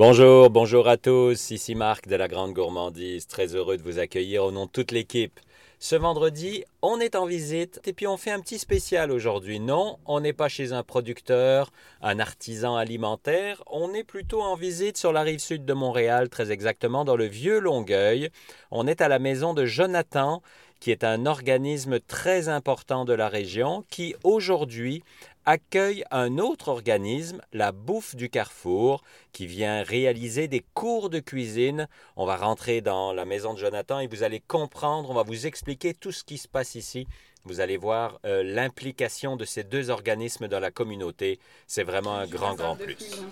Bonjour, bonjour à tous, ici Marc de la Grande Gourmandise, très heureux de vous accueillir au nom de toute l'équipe. Ce vendredi, on est en visite et puis on fait un petit spécial aujourd'hui. Non, on n'est pas chez un producteur, un artisan alimentaire, on est plutôt en visite sur la rive sud de Montréal, très exactement dans le vieux Longueuil. On est à la maison de Jonathan, qui est un organisme très important de la région, qui aujourd'hui accueille un autre organisme, la Bouffe du Carrefour, qui vient réaliser des cours de cuisine. On va rentrer dans la maison de Jonathan et vous allez comprendre, on va vous expliquer tout ce qui se passe ici. Vous allez voir euh, l'implication de ces deux organismes dans la communauté. C'est vraiment un grand, grand plus.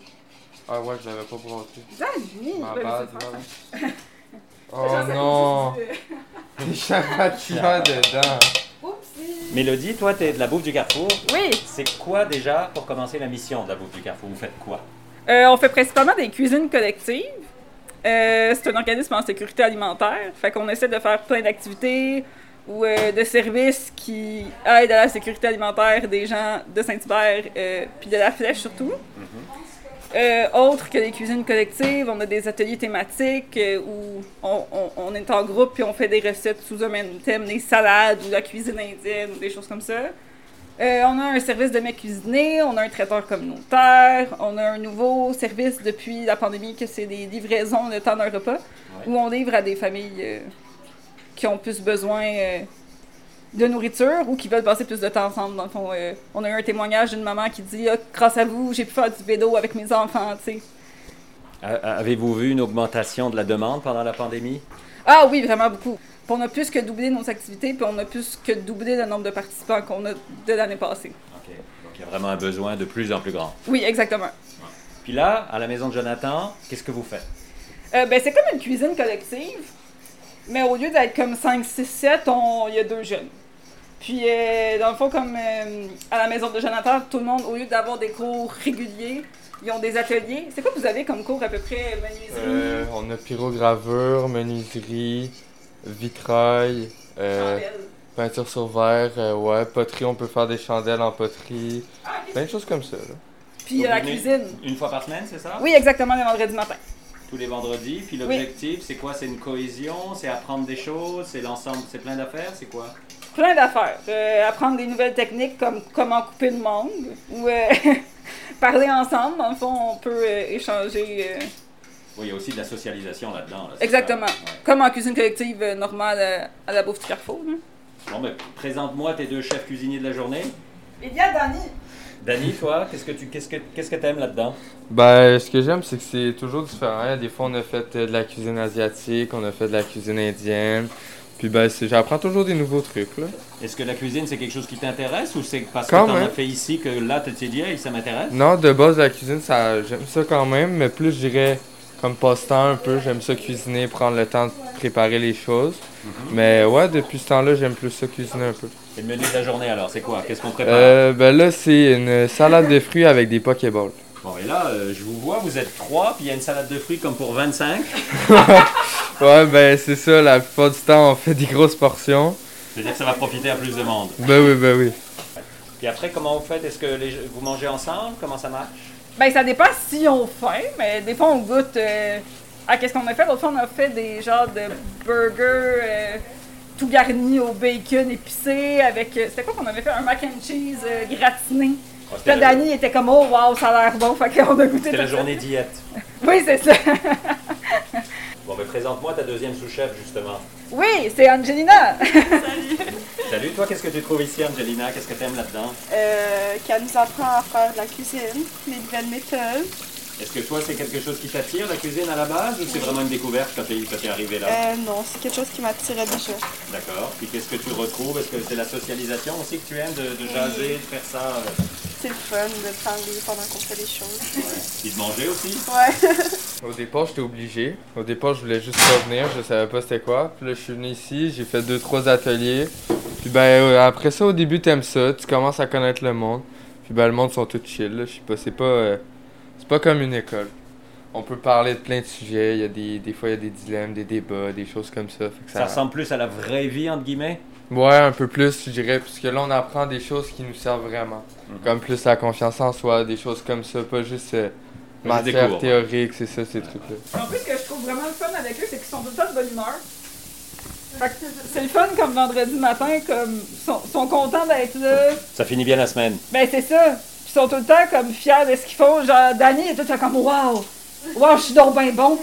Ah ouais, je l'avais pas brossé. Vas-y, base. Oh non! Des charpentiers dedans. Mélodie, toi, tu es de la Bouffe du Carrefour. Oui, C'est quoi déjà, pour commencer, la mission de la Bouffe du Carrefour? Vous faites quoi? euh, on fait principalement des cuisines collectives. Euh, c'est un organisme en sécurité alimentaire. Fait qu'on essaie de faire plein d'activités ou euh, de services qui aident à la sécurité alimentaire des gens de Saint-Hubert, puis de la Flèche surtout. Euh, autre que les cuisines collectives, on a des ateliers thématiques euh, où on, on- on est en groupe puis on fait des recettes sous un même thème, des salades ou la cuisine indienne ou des choses comme ça. Euh, on a un service de mets cuisinés, on a un traiteur communautaire, on a un nouveau service depuis la pandémie que c'est des livraisons de temps d'un repas où on livre à des familles qui ont plus besoin de nourriture ou qui veulent passer plus de temps ensemble. Dans le fond, euh, on a eu un témoignage d'une maman qui dit Ah, grâce à vous, j'ai pu faire du vélo avec mes enfants, Avez-vous vu une augmentation de la demande pendant la pandémie? Ah oui, vraiment beaucoup. Puis on a plus que doublé nos activités, puis on a plus que doublé le nombre de participants qu'on a de l'année passée. OK. Donc, il y a vraiment un besoin de plus en plus grand. Oui, exactement. Puis là, à la maison de Jonathan, qu'est-ce que vous faites? Euh, ben, c'est comme une cuisine collective, mais au lieu d'être comme 5, 6, 7, on- il y a deux jeunes. Puis, euh, dans le fond, comme euh, à la maison de Jonathan, tout le monde, au lieu d'avoir des cours réguliers, ils ont des ateliers. C'est quoi que vous avez comme cours à peu près, menuiserie? Euh, on a pyrogravure, menuiserie, vitrail, euh, chandelle? peinture sur verre, euh, ouais, poterie, on peut faire des chandelles en poterie. Ah. Plein de choses comme ça, là. Puis euh, la cuisine. Une fois par semaine, c'est ça? Oui, exactement, le vendredi matin. Tous les vendredis. Puis l'objectif, c'est quoi? C'est une cohésion? C'est apprendre des choses? C'est l'ensemble? C'est plein d'affaires? C'est quoi? Plein d'affaires. Euh, apprendre des nouvelles techniques comme comment couper le monde ou euh, parler ensemble. Dans le fond, on peut euh, échanger. euh, Oui, il y a aussi de la socialisation là-dedans. là, Exactement. ça? Ouais. Comme en cuisine collective euh, normale euh, à la bouffe du Carrefour. hein. Bon, ben, présente-moi tes deux chefs cuisiniers de la journée. Il y a Dani. Dani, toi, qu'est-ce que tu qu'est-ce que qu'est-ce que t'aimes là-dedans? Ben, ce que j'aime, c'est que c'est toujours différent. Des fois, on a fait euh, de la cuisine asiatique, on a fait de la cuisine indienne. Puis, ben, j'apprends toujours des nouveaux trucs, là. Est-ce que la cuisine, c'est quelque chose qui t'intéresse ou c'est parce Quand que t'en as fait ici que là, tu t'es dit, hey, ça m'intéresse? Non, de base, la cuisine, ça, j'aime ça quand même, mais plus, je dirais, comme passe-temps un peu, j'aime ça cuisiner, prendre le temps de préparer les choses. Mais ouais, depuis ce temps-là, j'aime plus ça cuisiner un peu. Et le menu de la journée alors, c'est quoi? Qu'est-ce qu'on prépare? Euh, ben là, c'est une salade de fruits avec des pokéballs. Bon, et là, euh, je vous vois, vous êtes trois, puis il y a une salade de fruits comme pour 25. Ouais, ben c'est ça, la plupart du temps, on fait des grosses portions. C'est-à-dire que ça va profiter à plus de monde. Ben oui, ben oui. Puis après, comment vous faites? Est-ce que les- vous mangez ensemble? Comment ça marche? Ben, ça dépend si on faim, mais des fois, on goûte euh, à qu'est-ce qu'on a fait. L'autre fois, on a fait des genres de burgers euh, tout garnis au bacon épicé avec. euh, C'était quoi qu'on avait fait? Un mac and cheese euh, gratiné. Puis là, était comme, oh wow, ça a l'air bon. Fait qu'on a goûté c'était la tout ça. journée diète. Oui, c'est ça. Bon, ben présente-moi ta deuxième sous-chef, justement. Oui, c'est Angelina. Salut, toi, qu'est-ce que tu trouves ici, Angelina? Qu'est-ce que t'aimes là-dedans? euh, qu'elle nous apprend à faire de la cuisine, les nouvelles méthodes. Est-ce que toi, c'est quelque chose qui t'attire, la cuisine, à la base, ou c'est vraiment une découverte quand t'es quand t'es arrivé là? Euh, non, c'est quelque chose qui m'attirait déjà. D'accord. Puis qu'est-ce que tu retrouves? Est-ce que c'est la socialisation aussi que tu aimes, de, de jaser, de faire ça, euh, C'est le fun de parler pendant qu'on fait les choses. puis de manger aussi? Ouais. Au départ, j'étais obligé. Au départ, je voulais juste pas venir, je savais pas c'était quoi. Puis là, je suis venu ici, j'ai fait deux, trois ateliers. Puis ben, euh, après ça, au début, t'aimes ça, tu commences à connaître le monde. Puis ben, le monde sont tous chill, là. Je sais pas, c'est pas, euh, c'est pas comme une école. On peut parler de plein de sujets, il y a des, des fois, il y a des dilemmes, des débats, des choses comme ça. Fait que Ça ressemble plus à la vraie vie, entre guillemets? Ouais, un peu plus, je dirais, puisque là, on apprend des choses qui nous servent vraiment. Mhm. Comme plus la confiance en soi, des choses comme ça, pas juste euh, des matière théorique, c'est ça, ces trucs-là. En plus, ce que je trouve vraiment le fun avec eux, c'est qu'ils sont tout le temps de bonne humeur. Fait que c'est le fun comme vendredi matin, comme ils sont, sont contents d'être là. Ça finit bien la semaine. Ben c'est ça. Ils sont tout le temps comme fiers de ce qu'ils font. Genre, Danny est tout le temps comme Waouh! Waouh, je suis donc ben bon!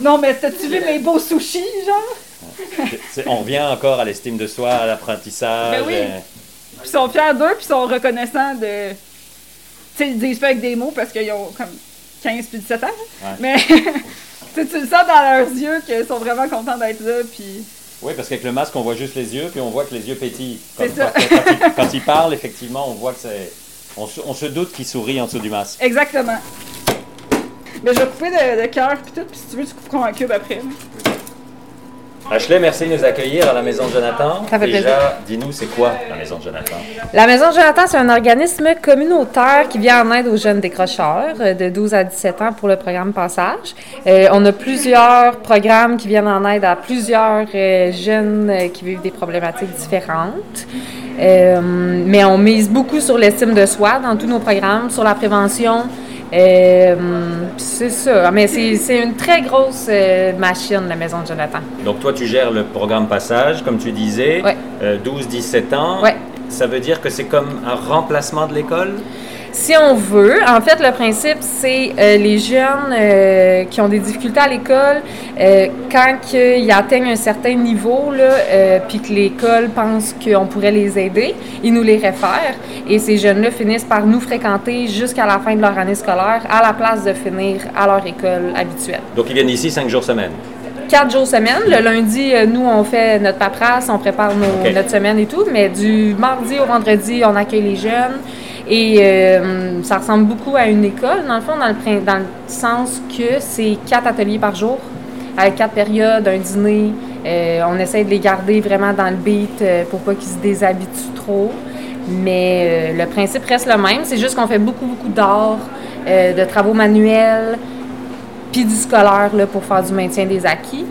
Non, mais t'as-tu vu mes beaux sushis, genre? C'est- on revient encore à l'estime de soi, à l'apprentissage. Ben oui. euh, Puis ils sont fiers d'eux, puis ils sont reconnaissants de. Tu sais, ils disent pas avec des mots parce qu'ils ont comme 15 puis 17 ans. Ouais. Mais tu le sens dans leurs yeux qu'ils sont vraiment contents d'être là, puis. Oui, parce qu'avec le masque, on voit juste les yeux, puis on voit que les yeux pétillent. C'est Comme ça. Quand, quand il, quand il parle, effectivement, on voit que c'est. On se, doute qu'il sourit en dessous du masque. Exactement. Mais je vais couper de, de cœur puis tout, puis si tu veux, tu couperas en cube après. Ashley, merci de nous accueillir à la maison de Jonathan. Ça fait Déjà, plaisir. dis-nous, c'est quoi la maison de Jonathan? La Maison Jonathan, c'est un organisme communautaire qui vient en aide aux jeunes décrocheurs euh, de 12 à 17 ans pour le programme Passage. Euh, on a plusieurs programmes qui viennent en aide à plusieurs euh, jeunes qui vivent des problématiques différentes. Euh, mais on mise beaucoup sur l'estime de soi dans tous nos programmes, sur la prévention. Euh, c'est ça. Mais c'est c'est une très grosse euh, machine, la Maison de Jonathan. Donc, toi, tu gères le programme Passage, comme tu disais, Ouais. euh, 12-17 ans. Ouais. Ça veut dire que c'est comme un remplacement de l'école? Si on veut, en fait, le principe, c'est euh, les jeunes euh, qui ont des difficultés à l'école, euh, quand ils atteignent un certain niveau, puis que l'école pense qu'on pourrait les aider, ils nous les réfèrent. Et ces jeunes-là finissent par nous fréquenter jusqu'à la fin de leur année scolaire, à la place de finir à leur école habituelle. Donc, ils viennent ici 5 jours semaine. Quatre jours semaine. Le lundi, nous, on fait notre paperasse, on prépare nos- notre semaine et tout. Mais du mardi au vendredi, on accueille les jeunes. Et euh, ça ressemble beaucoup à une école, dans le fond, dans le, sens que c'est quatre ateliers par jour, avec quatre périodes, un dîner. Euh, on essaie de les garder vraiment dans le beat euh, pour pas qu'ils se déshabituent trop. Mais le principe reste le même. C'est juste qu'on fait beaucoup, beaucoup d'art, de travaux manuels, puis du scolaire là, pour faire du maintien des acquis.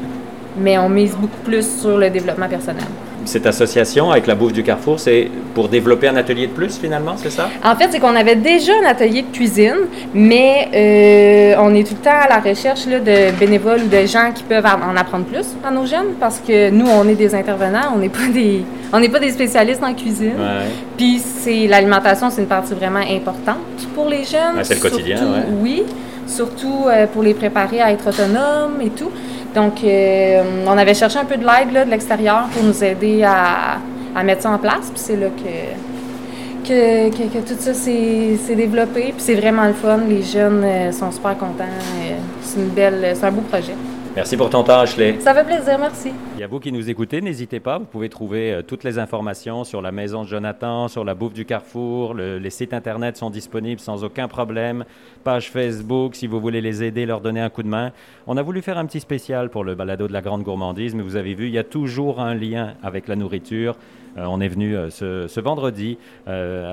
Mais on mise beaucoup plus sur le développement personnel. Cette association avec la bouffe du Carrefour, c'est pour développer un atelier de plus, finalement, c'est ça? En fait, c'est qu'on avait déjà un atelier de cuisine, mais euh, on est tout le temps à la recherche là, de bénévoles ou de gens qui peuvent en apprendre plus à nos jeunes, parce que nous, on est des intervenants, on n'est pas des, on n'est pas des spécialistes en cuisine. Ouais. Puis c'est l'alimentation, c'est une partie vraiment importante pour les jeunes. Ouais, c'est le quotidien, Surtout- ouais. Oui, surtout euh, pour les préparer à être autonomes et tout. Donc, euh, on avait cherché un peu de l'aide là, de l'extérieur pour nous aider à, à mettre ça en place. Puis c'est là que, que, que, que tout ça s'est s'est développé. Puis c'est vraiment le fun. Les jeunes euh, sont super contents. Euh, c'est une belle, c'est un beau projet. Merci pour ton temps, Ashley. Ça fait plaisir, merci. Et à vous qui nous écoutez, n'hésitez pas, vous pouvez trouver euh, toutes les informations sur la maison de Jonathan, sur la bouffe du Carrefour. Le- les sites internet sont disponibles sans aucun problème. Page Facebook, si vous voulez les aider, leur donner un coup de main. On a voulu faire un petit spécial pour le balado de la grande gourmandise, mais vous avez vu, il y a toujours un lien avec la nourriture. Euh, on est venu euh, ce, vendredi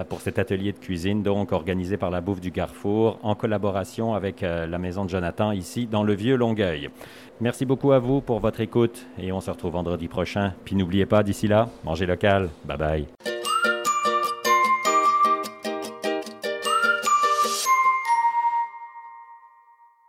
pour cet atelier de cuisine, donc organisé par la bouffe du Carrefour, en collaboration avec la maison de Jonathan ici dans le vieux Longueuil. Merci beaucoup à vous pour votre écoute et on se retrouve vendredi prochain. Puis n'oubliez pas, d'ici là, mangez local. Bye bye.